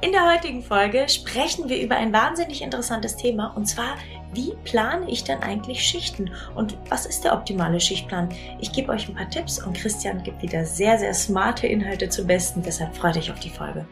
In der heutigen Folge sprechen wir über ein wahnsinnig interessantes Thema und zwar, wie plane ich denn eigentlich Schichten und was ist der optimale Schichtplan? Ich gebe euch ein paar Tipps und Christian gibt wieder sehr, sehr smarte Inhalte zum Besten, deshalb freut euch auf die Folge.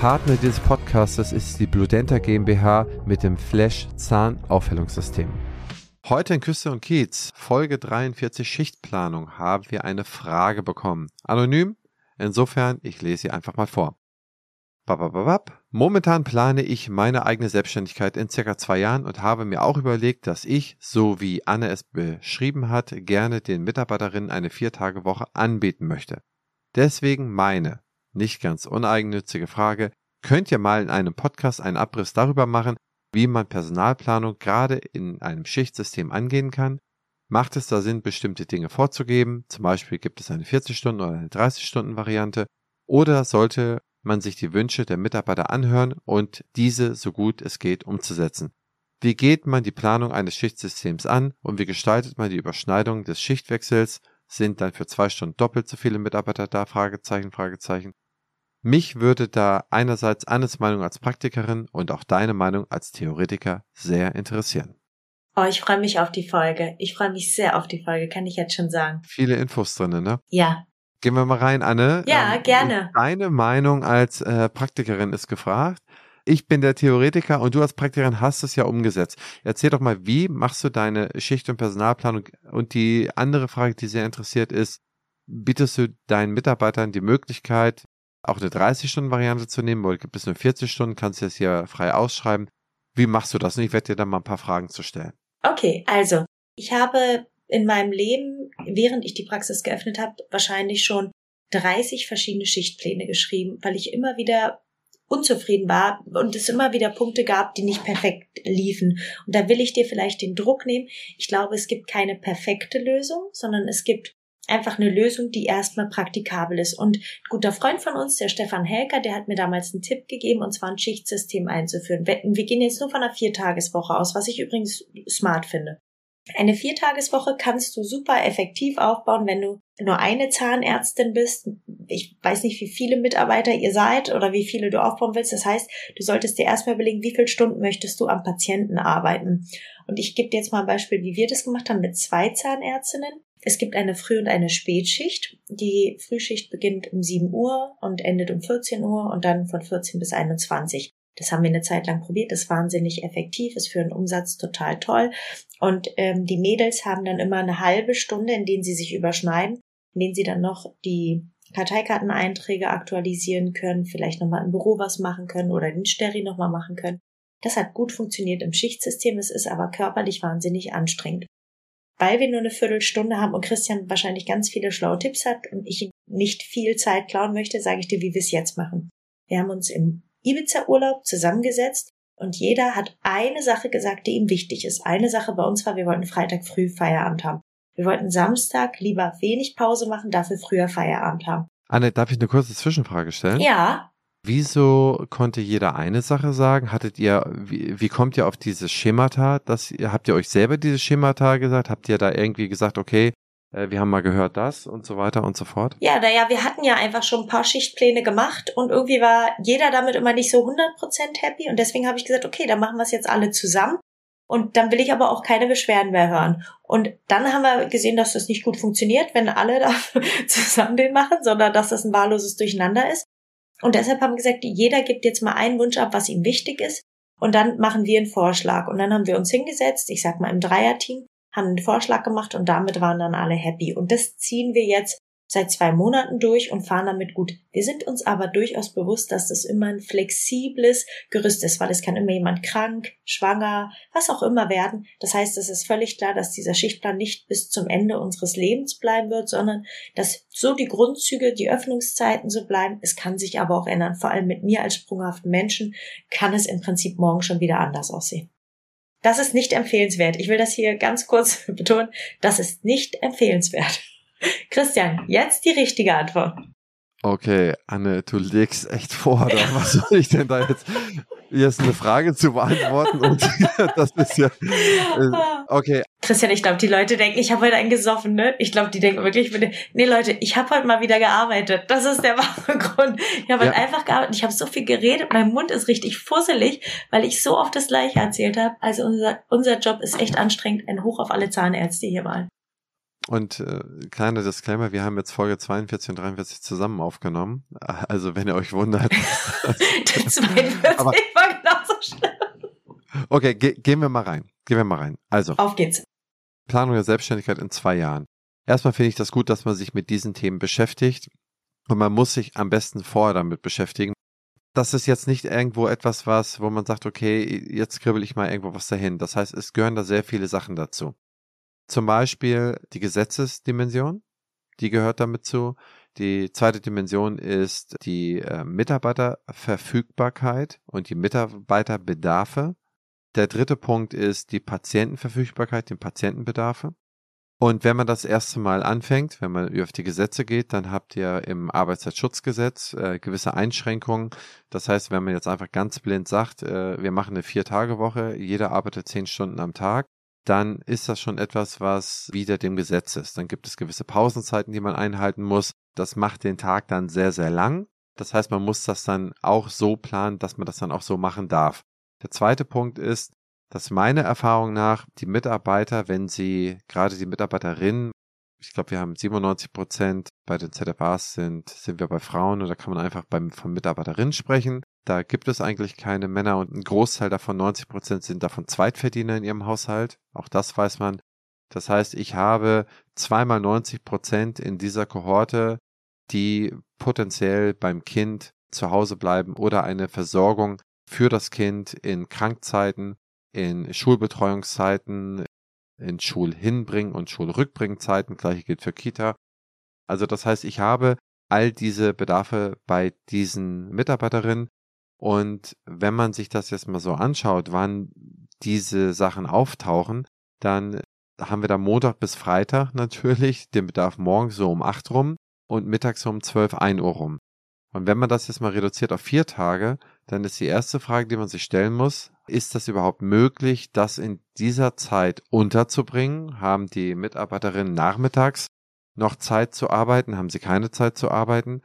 Partner dieses Podcastes ist die Bludenta GmbH mit dem Flash Zahnaufhellungssystem. Heute in Küste und Kiez, Folge 43 Schichtplanung, haben wir eine Frage bekommen. Anonym? Insofern, ich lese sie einfach mal vor. Babababab. Momentan plane ich meine eigene Selbstständigkeit in circa zwei Jahren und habe mir auch überlegt, dass ich, so wie Anne es beschrieben hat, gerne den Mitarbeiterinnen eine Viertagewoche anbieten möchte. Deswegen meine, nicht ganz uneigennützige Frage, könnt ihr mal in einem Podcast einen Abriss darüber machen, wie man Personalplanung gerade in einem Schichtsystem angehen kann? Macht es da Sinn, bestimmte Dinge vorzugeben? Zum Beispiel gibt es eine 40-Stunden- oder eine 30-Stunden-Variante? Oder sollte man sich die Wünsche der Mitarbeiter anhören und diese so gut es geht umzusetzen? Wie geht man die Planung eines Schichtsystems an und wie gestaltet man die Überschneidung des Schichtwechsels? Sind dann für zwei Stunden doppelt so viele Mitarbeiter da? Fragezeichen, Fragezeichen. Mich würde da einerseits Annes Meinung als Praktikerin und auch deine Meinung als Theoretiker sehr interessieren. Oh, ich freue mich auf die Folge. Ich freue mich sehr auf die Folge, kann ich jetzt schon sagen. Viele Infos drin, ne? Ja. Gehen wir mal rein, Anne. Ja, ähm, gerne. Deine Meinung als äh, Praktikerin ist gefragt. Ich bin der Theoretiker und du als Praktikerin hast es ja umgesetzt. Erzähl doch mal, wie machst du deine Schicht- und Personalplanung? Und die andere Frage, die sehr interessiert ist, bietest du deinen Mitarbeitern die Möglichkeit, auch eine 30-Stunden-Variante zu nehmen, oder gibt es nur 40 Stunden, kannst du es hier frei ausschreiben. Wie machst du das? Und ich werde dir dann mal ein paar Fragen zu stellen. Okay, also ich habe in meinem Leben, während ich die Praxis geöffnet habe, wahrscheinlich schon 30 verschiedene Schichtpläne geschrieben, weil ich immer wieder unzufrieden war und es immer wieder Punkte gab, die nicht perfekt liefen. Und da will ich dir vielleicht den Druck nehmen. Ich glaube, es gibt keine perfekte Lösung, sondern es gibt einfach eine Lösung, die erstmal praktikabel ist. Und ein guter Freund von uns, der Stefan Helker, der hat mir damals einen Tipp gegeben, und zwar ein Schichtsystem einzuführen. Wir gehen jetzt nur von einer Viertageswoche aus, was ich übrigens smart finde. Eine Viertageswoche kannst du super effektiv aufbauen, wenn du nur eine Zahnärztin bist. Ich weiß nicht, wie viele Mitarbeiter ihr seid oder wie viele du aufbauen willst. Das heißt, du solltest dir erstmal überlegen, wie viele Stunden möchtest du am Patienten arbeiten. Und ich gebe dir jetzt mal ein Beispiel, wie wir das gemacht haben mit zwei Zahnärztinnen. Es gibt eine Früh- und eine Spätschicht. Die Frühschicht beginnt um 7 Uhr und endet um 14 Uhr und dann von 14 bis 21. Das haben wir eine Zeit lang probiert, das ist wahnsinnig effektiv, ist für den Umsatz total toll. Und ähm, die Mädels haben dann immer eine halbe Stunde, in denen sie sich überschneiden, in denen sie dann noch die Karteikarteneinträge aktualisieren können, vielleicht nochmal im Büro was machen können oder den Steri nochmal machen können. Das hat gut funktioniert im Schichtsystem, es ist aber körperlich wahnsinnig anstrengend weil wir nur eine Viertelstunde haben und Christian wahrscheinlich ganz viele schlaue Tipps hat und ich nicht viel Zeit klauen möchte, sage ich dir, wie wir es jetzt machen. Wir haben uns im Ibiza-Urlaub zusammengesetzt und jeder hat eine Sache gesagt, die ihm wichtig ist. Eine Sache bei uns war, wir wollten Freitag früh Feierabend haben. Wir wollten Samstag lieber wenig Pause machen, dafür früher Feierabend haben. Anne, darf ich eine kurze Zwischenfrage stellen? Ja. Wieso konnte jeder eine Sache sagen? Hattet ihr, wie, wie kommt ihr auf dieses Schemata? Das, habt ihr euch selber dieses Schemata gesagt? Habt ihr da irgendwie gesagt, okay, äh, wir haben mal gehört das und so weiter und so fort? Ja, naja, wir hatten ja einfach schon ein paar Schichtpläne gemacht und irgendwie war jeder damit immer nicht so 100% happy und deswegen habe ich gesagt, okay, dann machen wir es jetzt alle zusammen und dann will ich aber auch keine Beschwerden mehr hören. Und dann haben wir gesehen, dass das nicht gut funktioniert, wenn alle da zusammen den machen, sondern dass das ein wahlloses Durcheinander ist. Und deshalb haben wir gesagt, jeder gibt jetzt mal einen Wunsch ab, was ihm wichtig ist. Und dann machen wir einen Vorschlag. Und dann haben wir uns hingesetzt, ich sag mal im Dreierteam, haben einen Vorschlag gemacht und damit waren dann alle happy. Und das ziehen wir jetzt seit zwei Monaten durch und fahren damit gut. Wir sind uns aber durchaus bewusst, dass das immer ein flexibles Gerüst ist, weil es kann immer jemand krank, schwanger, was auch immer werden. Das heißt, es ist völlig klar, dass dieser Schichtplan nicht bis zum Ende unseres Lebens bleiben wird, sondern dass so die Grundzüge, die Öffnungszeiten so bleiben. Es kann sich aber auch ändern. Vor allem mit mir als sprunghaften Menschen kann es im Prinzip morgen schon wieder anders aussehen. Das ist nicht empfehlenswert. Ich will das hier ganz kurz betonen. Das ist nicht empfehlenswert. Christian, jetzt die richtige Antwort. Okay, Anne, du legst echt vor, oder? was soll ich denn da jetzt? jetzt eine Frage zu beantworten und das ist ja äh, okay. Christian, ich glaube, die Leute denken, ich habe heute einen gesoffen, ne? Ich glaube, die denken wirklich, nee Leute, ich habe heute mal wieder gearbeitet. Das ist der wahre Grund. Ich habe ja. halt einfach gearbeitet. Ich habe so viel geredet, mein Mund ist richtig fusselig, weil ich so oft das Gleiche erzählt habe. Also unser unser Job ist echt anstrengend. Ein Hoch auf alle Zahnärzte hier mal. Und äh, kleiner Disclaimer, wir haben jetzt Folge 42 und 43 zusammen aufgenommen. Also wenn ihr euch wundert. Die 42 aber, war genauso schlimm. Okay, ge gehen wir mal rein. Gehen wir mal rein. Also. Auf geht's. Planung der Selbstständigkeit in zwei Jahren. Erstmal finde ich das gut, dass man sich mit diesen Themen beschäftigt. Und man muss sich am besten vorher damit beschäftigen. Das ist jetzt nicht irgendwo etwas, was, wo man sagt, okay, jetzt kribbel ich mal irgendwo was dahin. Das heißt, es gehören da sehr viele Sachen dazu. Zum Beispiel die Gesetzesdimension, die gehört damit zu. Die zweite Dimension ist die äh, Mitarbeiterverfügbarkeit und die Mitarbeiterbedarfe. Der dritte Punkt ist die Patientenverfügbarkeit, die Patientenbedarfe. Und wenn man das erste Mal anfängt, wenn man auf die Gesetze geht, dann habt ihr im Arbeitszeitschutzgesetz äh, gewisse Einschränkungen. Das heißt, wenn man jetzt einfach ganz blind sagt, äh, wir machen eine Vier-Tage-Woche, jeder arbeitet zehn Stunden am Tag, dann ist das schon etwas, was wieder dem Gesetz ist. Dann gibt es gewisse Pausenzeiten, die man einhalten muss. Das macht den Tag dann sehr, sehr lang. Das heißt, man muss das dann auch so planen, dass man das dann auch so machen darf. Der zweite Punkt ist, dass meiner Erfahrung nach die Mitarbeiter, wenn sie, gerade die Mitarbeiterinnen, ich glaube, wir haben 97 Prozent bei den ZFAs sind, sind wir bei Frauen da kann man einfach beim, von Mitarbeiterinnen sprechen. Da gibt es eigentlich keine Männer und ein Großteil davon, 90 Prozent, sind davon Zweitverdiener in ihrem Haushalt. Auch das weiß man. Das heißt, ich habe zweimal 90 Prozent in dieser Kohorte, die potenziell beim Kind zu Hause bleiben oder eine Versorgung für das Kind in Krankzeiten, in Schulbetreuungszeiten, in Schulhinbringen und Schulrückbringzeiten. Gleiche gilt für Kita. Also das heißt, ich habe all diese Bedarfe bei diesen Mitarbeiterinnen und wenn man sich das jetzt mal so anschaut, wann diese Sachen auftauchen, dann haben wir da Montag bis Freitag natürlich den Bedarf morgens so um acht rum und mittags um zwölf ein Uhr rum. Und wenn man das jetzt mal reduziert auf vier Tage, dann ist die erste Frage, die man sich stellen muss, ist das überhaupt möglich, das in dieser Zeit unterzubringen? Haben die Mitarbeiterinnen nachmittags noch Zeit zu arbeiten? Haben sie keine Zeit zu arbeiten?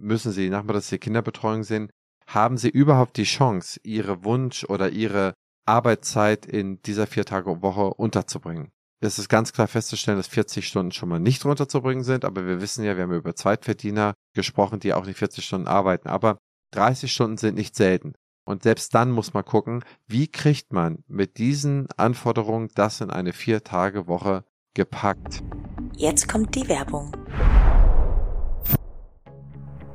Müssen sie nachmittags die Kinderbetreuung sehen? Haben sie überhaupt die Chance, ihre Wunsch oder ihre Arbeitszeit in dieser vier Tage Woche unterzubringen? Es ist ganz klar festzustellen, dass 40 Stunden schon mal nicht runterzubringen sind, aber wir wissen ja, wir haben über Zweitverdiener gesprochen, die auch nicht 40 Stunden arbeiten, aber 30 Stunden sind nicht selten. Und selbst dann muss man gucken, wie kriegt man mit diesen Anforderungen das in eine Vier-Tage-Woche gepackt. Jetzt kommt die Werbung.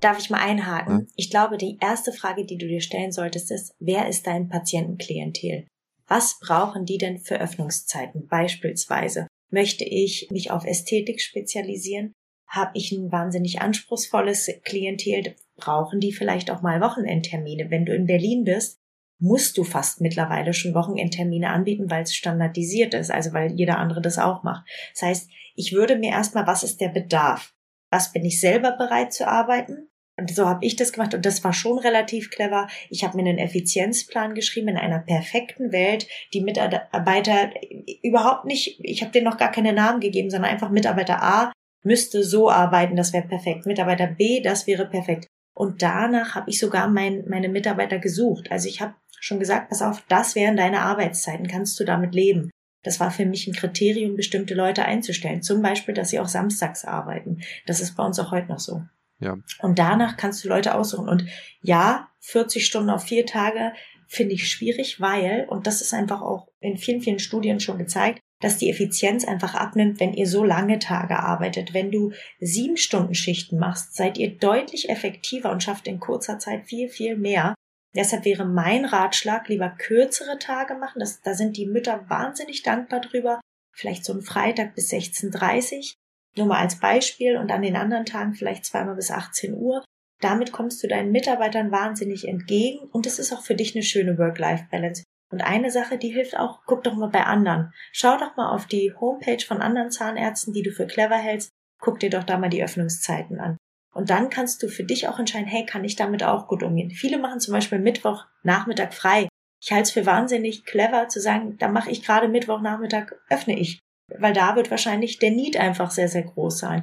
Darf ich mal einhaken? Hm? Ich glaube, die erste Frage, die du dir stellen solltest, ist, wer ist dein Patientenklientel? Was brauchen die denn für Öffnungszeiten? Beispielsweise, möchte ich mich auf Ästhetik spezialisieren? Habe ich ein wahnsinnig anspruchsvolles Klientel? Brauchen die vielleicht auch mal Wochenendtermine? Wenn du in Berlin bist, musst du fast mittlerweile schon Wochenendtermine anbieten, weil es standardisiert ist, also weil jeder andere das auch macht. Das heißt, ich würde mir erstmal, was ist der Bedarf? Was bin ich selber bereit zu arbeiten? Und so habe ich das gemacht und das war schon relativ clever. Ich habe mir einen Effizienzplan geschrieben in einer perfekten Welt. Die Mitarbeiter überhaupt nicht, ich habe denen noch gar keine Namen gegeben, sondern einfach Mitarbeiter A müsste so arbeiten, das wäre perfekt. Mitarbeiter B, das wäre perfekt. Und danach habe ich sogar mein, meine Mitarbeiter gesucht. Also ich habe schon gesagt, pass auf, das wären deine Arbeitszeiten, kannst du damit leben. Das war für mich ein Kriterium, bestimmte Leute einzustellen. Zum Beispiel, dass sie auch samstags arbeiten. Das ist bei uns auch heute noch so. Ja. Und danach kannst du Leute aussuchen. Und ja, 40 Stunden auf vier Tage finde ich schwierig, weil, und das ist einfach auch in vielen, vielen Studien schon gezeigt, dass die Effizienz einfach abnimmt, wenn ihr so lange Tage arbeitet. Wenn du sieben Stunden Schichten machst, seid ihr deutlich effektiver und schafft in kurzer Zeit viel, viel mehr, Deshalb wäre mein Ratschlag, lieber kürzere Tage machen. Das, da sind die Mütter wahnsinnig dankbar drüber. Vielleicht so ein Freitag bis 16.30 nur mal als Beispiel und an den anderen Tagen vielleicht zweimal bis 18 Uhr. Damit kommst du deinen Mitarbeitern wahnsinnig entgegen und es ist auch für dich eine schöne Work-Life-Balance. Und eine Sache, die hilft auch, guck doch mal bei anderen. Schau doch mal auf die Homepage von anderen Zahnärzten, die du für clever hältst. Guck dir doch da mal die Öffnungszeiten an. Und dann kannst du für dich auch entscheiden, hey, kann ich damit auch gut umgehen? Viele machen zum Beispiel Mittwoch Nachmittag frei. Ich halte es für wahnsinnig clever zu sagen, da mache ich gerade Mittwochnachmittag, öffne ich. Weil da wird wahrscheinlich der Need einfach sehr, sehr groß sein.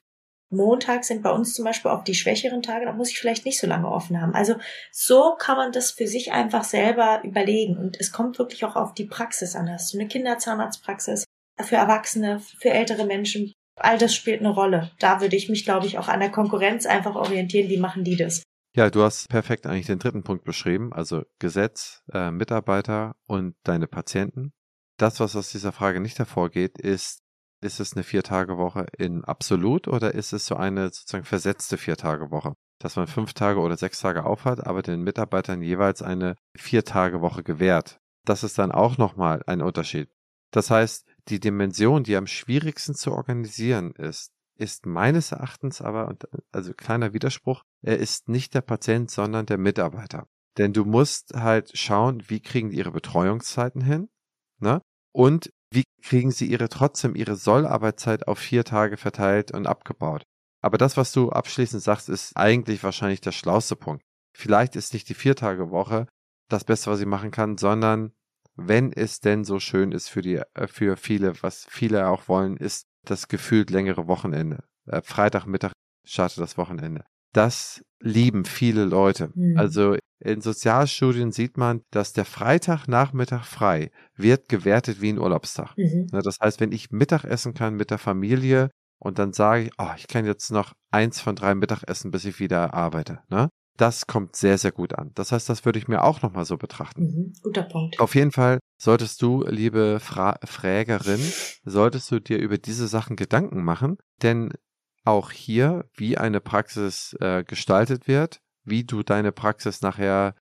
Montag sind bei uns zum Beispiel auch die schwächeren Tage, da muss ich vielleicht nicht so lange offen haben. Also so kann man das für sich einfach selber überlegen. Und es kommt wirklich auch auf die Praxis an. Hast du eine Kinderzahnarztpraxis für Erwachsene, für ältere Menschen? All das spielt eine Rolle. Da würde ich mich, glaube ich, auch an der Konkurrenz einfach orientieren. Wie machen die das? Ja, du hast perfekt eigentlich den dritten Punkt beschrieben, also Gesetz, äh, Mitarbeiter und deine Patienten. Das, was aus dieser Frage nicht hervorgeht, ist, ist es eine Vier-Tage-Woche in absolut oder ist es so eine sozusagen versetzte Vier-Tage-Woche? Dass man fünf Tage oder sechs Tage aufhat, aber den Mitarbeitern jeweils eine Vier-Tage-Woche gewährt. Das ist dann auch nochmal ein Unterschied. Das heißt, die Dimension, die am schwierigsten zu organisieren ist, ist meines Erachtens aber, also kleiner Widerspruch, er ist nicht der Patient, sondern der Mitarbeiter. Denn du musst halt schauen, wie kriegen die ihre Betreuungszeiten hin, ne? Und wie kriegen sie ihre trotzdem ihre Sollarbeitszeit auf vier Tage verteilt und abgebaut? Aber das, was du abschließend sagst, ist eigentlich wahrscheinlich der schlauste Punkt. Vielleicht ist nicht die Viertagewoche das Beste, was sie machen kann, sondern wenn es denn so schön ist für die, äh, für viele, was viele auch wollen, ist das gefühlt längere Wochenende. Äh, Freitagmittag startet das Wochenende. Das lieben viele Leute. Mhm. Also in Sozialstudien sieht man, dass der Freitagnachmittag frei wird gewertet wie ein Urlaubstag. Mhm. Das heißt, wenn ich Mittag essen kann mit der Familie und dann sage ich, oh, ich kann jetzt noch eins von drei Mittagessen, bis ich wieder arbeite. Ne? Das kommt sehr, sehr gut an. Das heißt, das würde ich mir auch nochmal so betrachten. Mhm, guter Punkt. Auf jeden Fall solltest du, liebe Fra Frägerin, solltest du dir über diese Sachen Gedanken machen, denn auch hier, wie eine Praxis äh, gestaltet wird, wie du deine Praxis nachher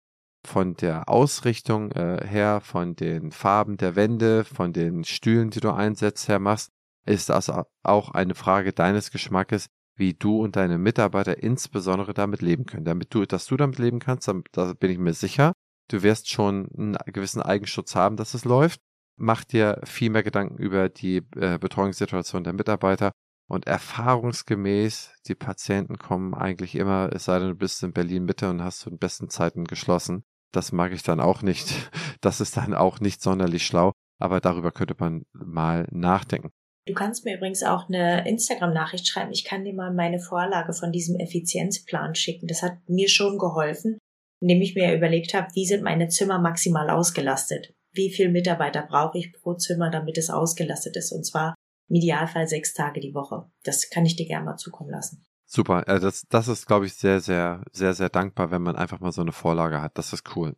von der Ausrichtung äh, her, von den Farben der Wände, von den Stühlen, die du einsetzt, her machst, ist das auch eine Frage deines Geschmackes, wie du und deine Mitarbeiter insbesondere damit leben können. Damit du, dass du damit leben kannst, da bin ich mir sicher. Du wirst schon einen gewissen Eigenschutz haben, dass es läuft. Mach dir viel mehr Gedanken über die äh, Betreuungssituation der Mitarbeiter und erfahrungsgemäß, die Patienten kommen eigentlich immer, es sei denn, du bist in Berlin Mitte und hast zu den besten Zeiten geschlossen. Das mag ich dann auch nicht. Das ist dann auch nicht sonderlich schlau, aber darüber könnte man mal nachdenken. Du kannst mir übrigens auch eine Instagram-Nachricht schreiben. Ich kann dir mal meine Vorlage von diesem Effizienzplan schicken. Das hat mir schon geholfen, indem ich mir überlegt habe, wie sind meine Zimmer maximal ausgelastet? Wie viel Mitarbeiter brauche ich pro Zimmer, damit es ausgelastet ist? Und zwar im Idealfall sechs Tage die Woche. Das kann ich dir gerne mal zukommen lassen. Super, das, das ist, glaube ich, sehr, sehr, sehr, sehr dankbar, wenn man einfach mal so eine Vorlage hat. Das ist cool.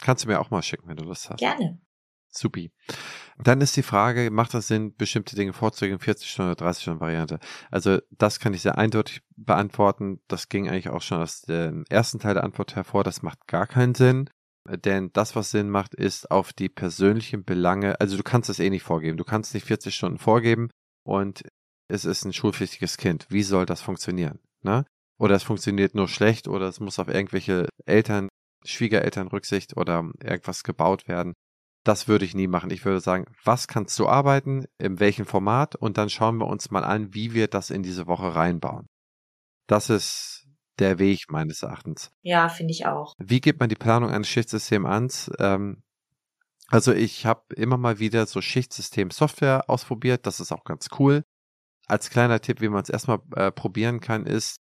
Kannst du mir auch mal schicken, wenn du Lust hast. Gerne. Supi. Dann ist die Frage, macht das Sinn, bestimmte Dinge vorzugehen, 40 Stunden oder 30 Stunden Variante? Also das kann ich sehr eindeutig beantworten. Das ging eigentlich auch schon aus dem ersten Teil der Antwort hervor. Das macht gar keinen Sinn. Denn das, was Sinn macht, ist auf die persönlichen Belange, also du kannst es eh nicht vorgeben. Du kannst nicht 40 Stunden vorgeben und es ist ein schulpflichtiges Kind. Wie soll das funktionieren? Ne? Oder es funktioniert nur schlecht oder es muss auf irgendwelche Eltern, Schwiegereltern Rücksicht oder irgendwas gebaut werden. Das würde ich nie machen. Ich würde sagen, was kannst du arbeiten, in welchem Format und dann schauen wir uns mal an, wie wir das in diese Woche reinbauen. Das ist der Weg meines Erachtens. Ja, finde ich auch. Wie geht man die Planung eines Schichtsystems an? Ähm, also ich habe immer mal wieder so Schichtsystem-Software ausprobiert. Das ist auch ganz cool. Als kleiner Tipp, wie man es erstmal äh, probieren kann, ist,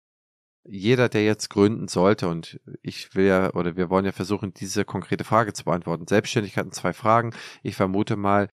jeder, der jetzt gründen sollte, und ich will ja, oder wir wollen ja versuchen, diese konkrete Frage zu beantworten. Selbstständigkeit in zwei Fragen. Ich vermute mal,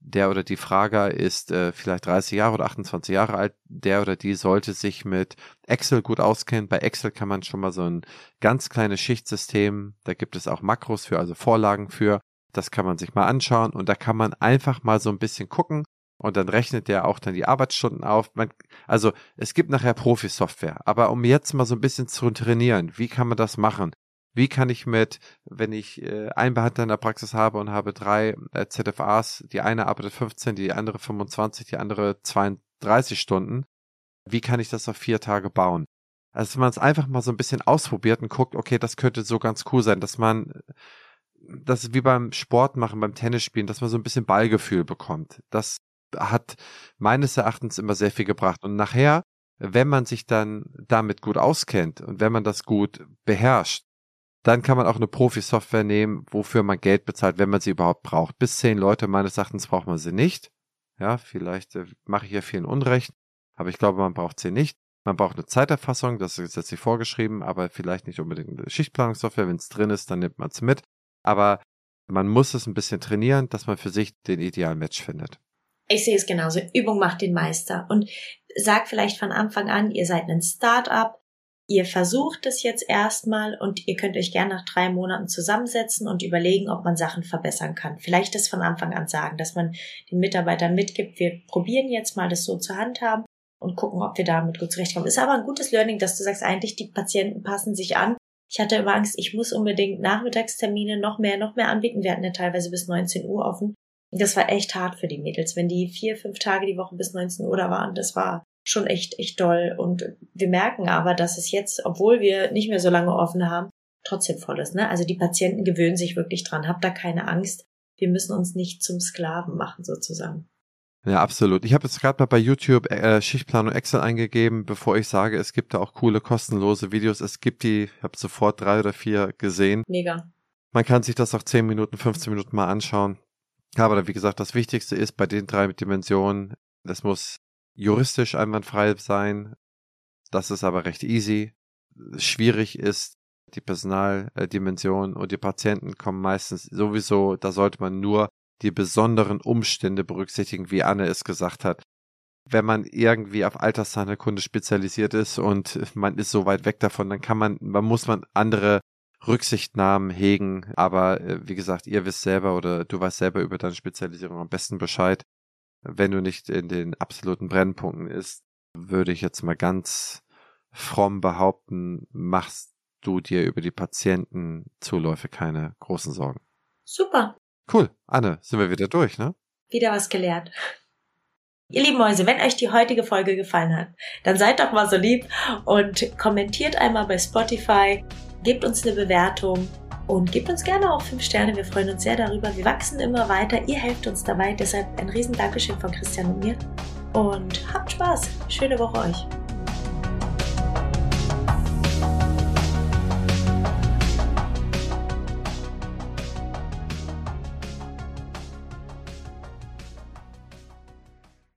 der oder die Frager ist äh, vielleicht 30 Jahre oder 28 Jahre alt. Der oder die sollte sich mit Excel gut auskennen. Bei Excel kann man schon mal so ein ganz kleines Schichtsystem, da gibt es auch Makros für, also Vorlagen für. Das kann man sich mal anschauen und da kann man einfach mal so ein bisschen gucken und dann rechnet der auch dann die Arbeitsstunden auf. Man, also es gibt nachher Profi-Software, aber um jetzt mal so ein bisschen zu trainieren, wie kann man das machen? Wie kann ich mit, wenn ich äh, einen Behandler in der Praxis habe und habe drei äh, ZFAs, die eine arbeitet 15, die andere 25, die andere 32 Stunden, wie kann ich das auf vier Tage bauen? Also, dass man es einfach mal so ein bisschen ausprobiert und guckt, okay, das könnte so ganz cool sein, dass man, das ist wie beim Sport machen, beim Tennisspielen, dass man so ein bisschen Ballgefühl bekommt. Das hat meines Erachtens immer sehr viel gebracht. Und nachher, wenn man sich dann damit gut auskennt und wenn man das gut beherrscht, dann kann man auch eine Profi-Software nehmen, wofür man Geld bezahlt, wenn man sie überhaupt braucht. Bis zehn Leute meines Erachtens braucht man sie nicht. Ja, vielleicht äh, mache ich hier vielen Unrecht, aber ich glaube, man braucht sie nicht. Man braucht eine Zeiterfassung, das ist gesetzlich vorgeschrieben, aber vielleicht nicht unbedingt eine Schichtplanungssoftware. Wenn es drin ist, dann nimmt man es mit. Aber man muss es ein bisschen trainieren, dass man für sich den idealen Match findet. Ich sehe es genauso. Übung macht den Meister. Und sag vielleicht von Anfang an, ihr seid ein Start-up, ihr versucht es jetzt erstmal und ihr könnt euch gerne nach drei Monaten zusammensetzen und überlegen, ob man Sachen verbessern kann. Vielleicht das von Anfang an sagen, dass man den Mitarbeitern mitgibt, wir probieren jetzt mal das so zu handhaben und gucken, ob wir damit gut zurechtkommen. Ist aber ein gutes Learning, dass du sagst, eigentlich die Patienten passen sich an. Ich hatte immer Angst, ich muss unbedingt Nachmittagstermine noch mehr, noch mehr anbieten. Wir hatten ja teilweise bis 19 Uhr offen. Das war echt hart für die Mädels, wenn die vier, fünf Tage die Woche bis 19 Uhr da waren. Das war schon echt, echt doll. Und wir merken aber, dass es jetzt, obwohl wir nicht mehr so lange offen haben, trotzdem voll ist. Ne? Also die Patienten gewöhnen sich wirklich dran. Habt da keine Angst. Wir müssen uns nicht zum Sklaven machen, sozusagen. Ja, absolut. Ich habe jetzt gerade mal bei YouTube äh, Schichtplanung Excel eingegeben, bevor ich sage, es gibt da auch coole kostenlose Videos. Es gibt die, ich habe sofort drei oder vier gesehen. Mega. Man kann sich das auch 10 Minuten, 15 Minuten mal anschauen. Aber wie gesagt, das Wichtigste ist bei den drei Dimensionen, es muss juristisch einwandfrei sein. Das ist aber recht easy. Schwierig ist die Personaldimension und die Patienten kommen meistens sowieso, da sollte man nur die besonderen Umstände berücksichtigen, wie Anne es gesagt hat. Wenn man irgendwie auf Altersheilkunde spezialisiert ist und man ist so weit weg davon, dann kann man, man muss man andere Rücksichtnahmen hegen. Aber äh, wie gesagt, ihr wisst selber oder du weißt selber über deine Spezialisierung am besten Bescheid. Wenn du nicht in den absoluten Brennpunkten ist, würde ich jetzt mal ganz fromm behaupten, machst du dir über die Patientenzuläufe keine großen Sorgen. Super. Cool. Anne, sind wir wieder durch, ne? Wieder was gelernt. Ihr lieben Mäuse, wenn euch die heutige Folge gefallen hat, dann seid doch mal so lieb und kommentiert einmal bei Spotify, gebt uns eine Bewertung und gebt uns gerne auch fünf Sterne. Wir freuen uns sehr darüber. Wir wachsen immer weiter. Ihr helft uns dabei. Deshalb ein riesen Dankeschön von Christian und mir. Und habt Spaß. Schöne Woche euch.